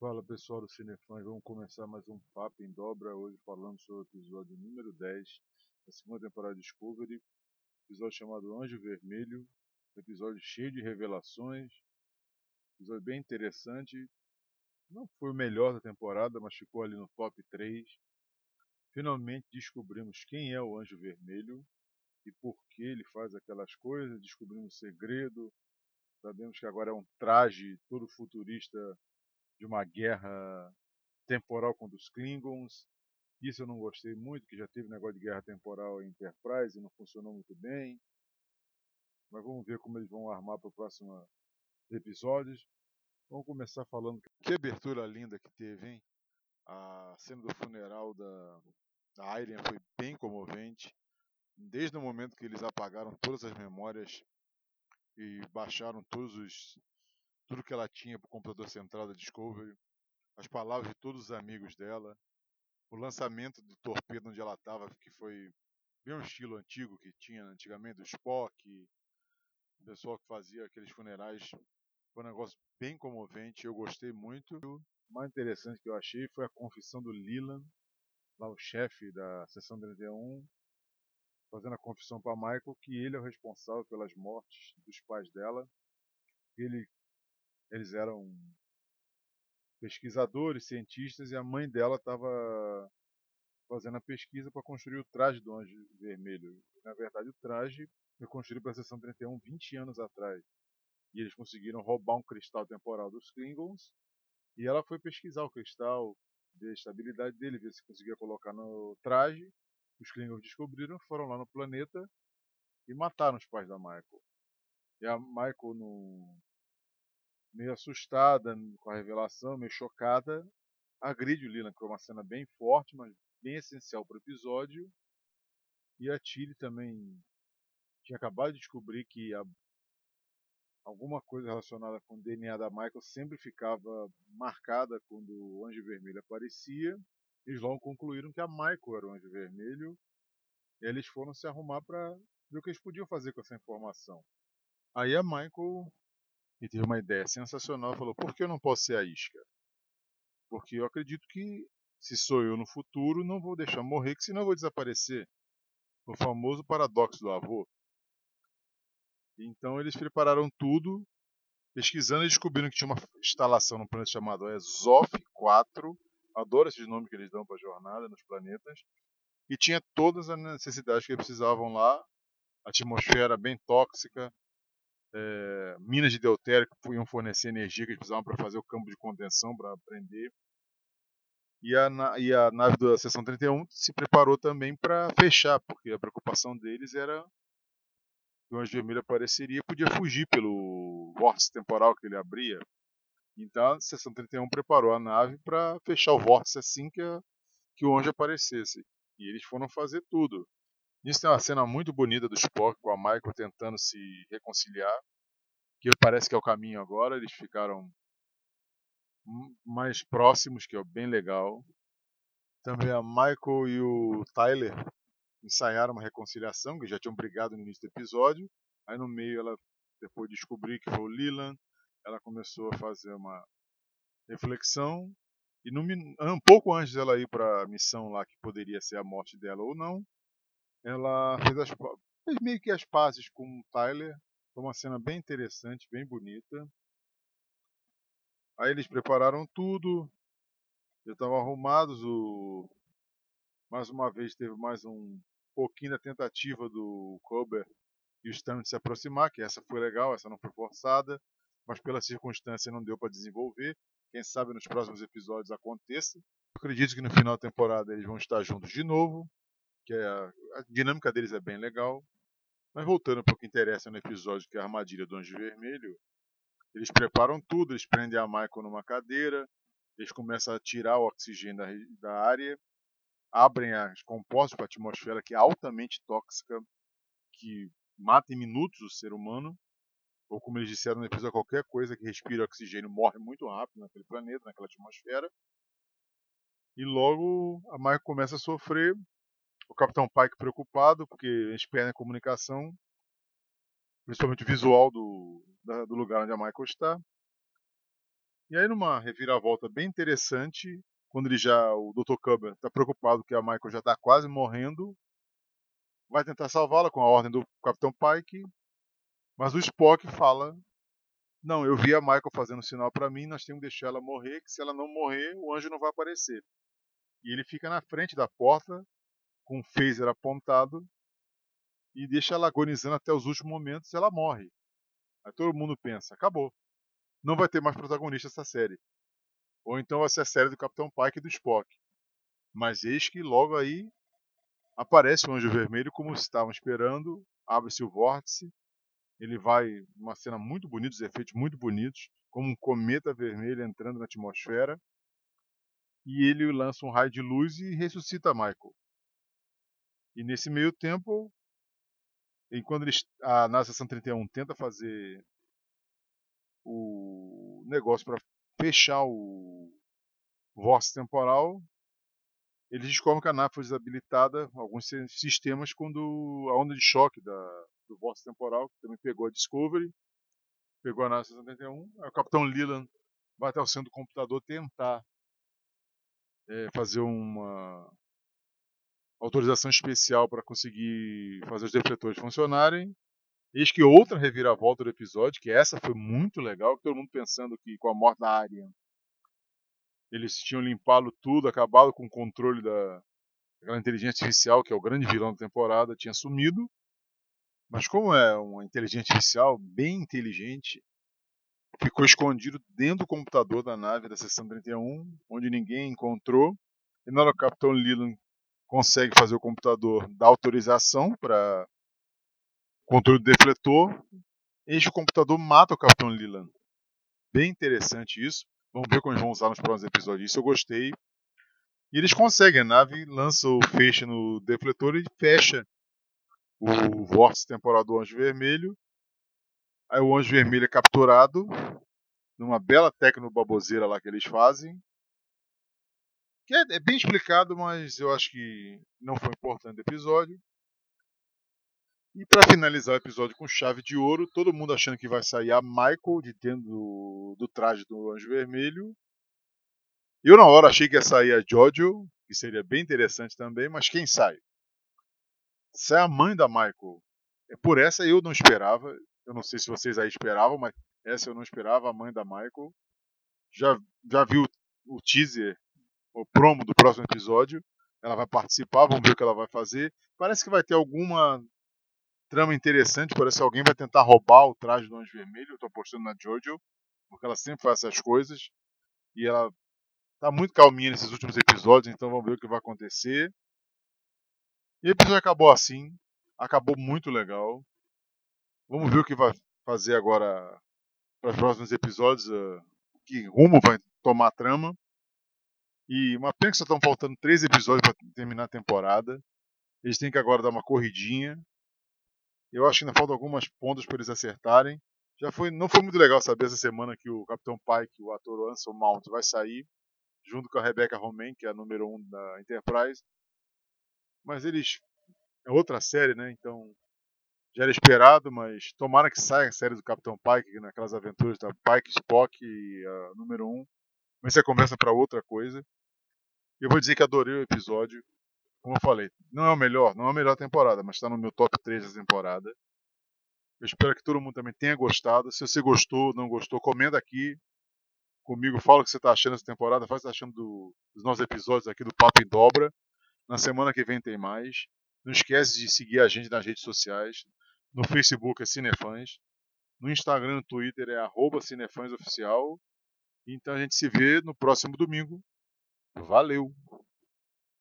Fala pessoal do Cinefãs, vamos começar mais um Papo em Dobra, hoje falando sobre o episódio número 10 da segunda temporada de Discovery, episódio chamado Anjo Vermelho, episódio cheio de revelações, episódio bem interessante, não foi o melhor da temporada, mas ficou ali no top 3. Finalmente descobrimos quem é o Anjo Vermelho e por que ele faz aquelas coisas, descobrimos o segredo, sabemos que agora é um traje todo futurista de uma guerra temporal contra os Klingons. Isso eu não gostei muito, que já teve negócio de guerra temporal em Enterprise e não funcionou muito bem. Mas vamos ver como eles vão armar para os próximos episódios. Vamos começar falando que abertura linda que teve, hein? A cena do funeral da, da Aileen foi bem comovente. Desde o momento que eles apagaram todas as memórias e baixaram todos os tudo que ela tinha para o computador central da Discovery, as palavras de todos os amigos dela, o lançamento do torpedo onde ela estava, que foi bem um estilo antigo que tinha antigamente, o Spock, o pessoal que fazia aqueles funerais, foi um negócio bem comovente, eu gostei muito. O mais interessante que eu achei foi a confissão do Leland, lá o chefe da seção 31, fazendo a confissão para Michael que ele é o responsável pelas mortes dos pais dela. Ele eles eram pesquisadores, cientistas, e a mãe dela estava fazendo a pesquisa para construir o traje do Anjo Vermelho. Na verdade, o traje foi construído para a Seção 31 20 anos atrás. E eles conseguiram roubar um cristal temporal dos Klingons. E ela foi pesquisar o cristal, ver a estabilidade dele, ver se conseguia colocar no traje. Os Klingons descobriram, foram lá no planeta e mataram os pais da Michael. E a Michael, no, meio assustada com a revelação, meio chocada, agride o Leland, que é uma cena bem forte, mas bem essencial para o episódio. E a Tilly também tinha acabado de descobrir que a, alguma coisa relacionada com o DNA da Michael sempre ficava marcada quando o Anjo Vermelho aparecia. Eles logo concluíram que a Michael era o Anjo Vermelho. E eles foram se arrumar para ver o que eles podiam fazer com essa informação. Aí a Michael e teve uma ideia sensacional. Falou: por que eu não posso ser a isca? Porque eu acredito que se sou eu no futuro, não vou deixar morrer, que senão eu vou desaparecer. O famoso paradoxo do avô. Então eles prepararam tudo, pesquisando e descobriram que tinha uma instalação no planeta chamado Ezof 4. Adoro esses nomes que eles dão para a jornada nos planetas. E tinha todas as necessidades que eles precisavam lá. Atmosfera bem tóxica, é, minas de deutério que iam fornecer energia que eles precisavam para fazer o campo de contenção para prender. E a, e a nave da seção 31 se preparou também para fechar, porque a preocupação deles era que o Anjo Vermelho apareceria podia fugir pelo vórtice temporal que ele abria. Então a seção 31 preparou a nave para fechar o vórtice assim que, a, que o anjo aparecesse. E eles foram fazer tudo. Nisso tem uma cena muito bonita do Spock com a Michael tentando se reconciliar, que parece que é o caminho agora. Eles ficaram mais próximos, que é bem legal. Também a Michael e o Tyler ensaiaram uma reconciliação, que já tinham brigado no início do episódio. Aí no meio ela depois de descobrir que foi o Leland, ela começou a fazer uma reflexão e no, um pouco antes dela ir para a missão lá que poderia ser a morte dela ou não, ela fez, as, fez meio que as pazes com o Tyler. Foi uma cena bem interessante, bem bonita. Aí eles prepararam tudo, já estavam arrumados. O... Mais uma vez teve mais um pouquinho da tentativa do Kober e o Stan de se aproximar, que essa foi legal, essa não foi forçada, mas pela circunstância não deu para desenvolver. Quem sabe nos próximos episódios aconteça. Acredito que no final da temporada eles vão estar juntos de novo a, dinâmica deles é bem legal. Mas voltando para o que interessa no episódio, que é a armadilha do Anjo Vermelho, eles preparam tudo, eles prendem a Michael numa cadeira, eles começam a tirar o oxigênio da, da área, abrem as compostos para a atmosfera que é altamente tóxica, que mata em minutos o ser humano, ou como eles disseram no episódio, qualquer coisa que respira oxigênio morre muito rápido naquele planeta, naquela atmosfera. E logo a Michael começa a sofrer, o Capitão Pike preocupado, porque a gente perde a comunicação, principalmente visual do, da, do lugar onde a Michael está. E aí, numa reviravolta bem interessante, quando ele já, o Dr. Cubber está preocupado que a Michael já está quase morrendo, vai tentar salvá-la com a ordem do Capitão Pike, mas o Spock fala: Não, eu vi a Michael fazendo sinal para mim, nós temos que deixar ela morrer, que se ela não morrer, o anjo não vai aparecer. E ele fica na frente da porta, com o phaser apontado, e deixa ela agonizando até os últimos momentos e ela morre. Aí todo mundo pensa: acabou. Não vai ter mais protagonista essa série. Ou então vai ser a série do Capitão Pike e do Spock. Mas eis que logo aí aparece o Anjo Vermelho como estavam esperando, abre-se o vórtice, ele vai, uma cena muito bonita, os efeitos muito bonitos, como um cometa vermelho entrando na atmosfera, e ele lança um raio de luz e ressuscita Michael. E nesse meio tempo, enquanto eles, a NASA 131 tenta fazer o negócio para fechar o vórtice temporal, eles descobrem que a nave foi desabilitada, alguns sistemas, quando a onda de choque da, do vórtice temporal, que também pegou a Discovery, pegou a 71, aí o capitão Leland vai até o centro do computador tentar é, fazer uma autorização especial para conseguir fazer os defletores funcionarem. Eis que outra reviravolta do episódio, que essa foi muito legal, todo mundo pensando que com a morte da Arya eles tinham limpado tudo, acabado com o controle da aquela inteligência artificial, que é o grande vilão da temporada, tinha sumido. Mas como é uma inteligência artificial bem inteligente, ficou escondido dentro do computador da nave da seção 31, onde ninguém encontrou. E na hora que o Capitão Leland consegue fazer o computador dar autorização para controle do defletor, eis o computador mata o Capitão Leland. Bem interessante isso. Vamos ver como eles vão usar nos próximos episódios. Isso eu gostei. E eles conseguem. A nave lança o feixe no defletor e fecha o vórtice temporal do Anjo Vermelho. Aí o Anjo Vermelho é capturado numa bela tecno-baboseira lá que eles fazem. Que é, é, bem explicado, mas eu acho que não foi importante o episódio. E para finalizar o episódio com chave de ouro, todo mundo achando que vai sair a Michael de dentro do, do traje do Anjo Vermelho. Eu na hora achei que ia sair a Jojo, que seria bem interessante também, mas quem sai? Sai a mãe da Michael. É por essa eu não esperava. Eu não sei se vocês aí esperavam, mas essa eu não esperava, a mãe da Michael. Já, já vi o, o teaser, o promo do próximo episódio. Ela vai participar, vamos ver o que ela vai fazer. Parece que vai ter alguma trama interessante, parece que alguém vai tentar roubar o traje do Anjo Vermelho. Eu tô apostando na Jojo, porque ela sempre faz essas coisas. E ela tá muito calminha nesses últimos episódios, então vamos ver o que vai acontecer. E o episódio acabou assim, acabou muito legal. Vamos ver o que vai fazer agora para os próximos episódios, uh, que rumo vai tomar a trama. E uma pena que só estão faltando três episódios para terminar a temporada. Eles têm que agora dar uma corridinha eu acho que ainda faltam algumas pontas para eles acertarem. Já foi, não foi muito legal saber essa semana que o Capitão Pike, o ator Anson Mount, vai sair junto com a Rebecca Romain, que é a número 1 um da Enterprise. Mas eles é outra série, né? Então já era esperado, mas tomara que saia a série do Capitão Pike naquelas aventuras da Pike, Spock a número 1. Um. Mas isso é conversa para outra coisa. Eu vou dizer que adorei o episódio como eu falei, não é o melhor, não é a melhor temporada, mas está no meu top 3 da temporada. Eu espero que todo mundo também tenha gostado. Se você gostou, não gostou, comenta aqui comigo, fala o que você está achando dessa temporada, faz o que está achando do, dos nossos episódios aqui do Papo em Dobra. Na semana que vem tem mais. Não esquece de seguir a gente nas redes sociais. No Facebook é Cinefãs. No Instagram e no Twitter é arroba Cinefãsoficial. Então a gente se vê no próximo domingo. Valeu!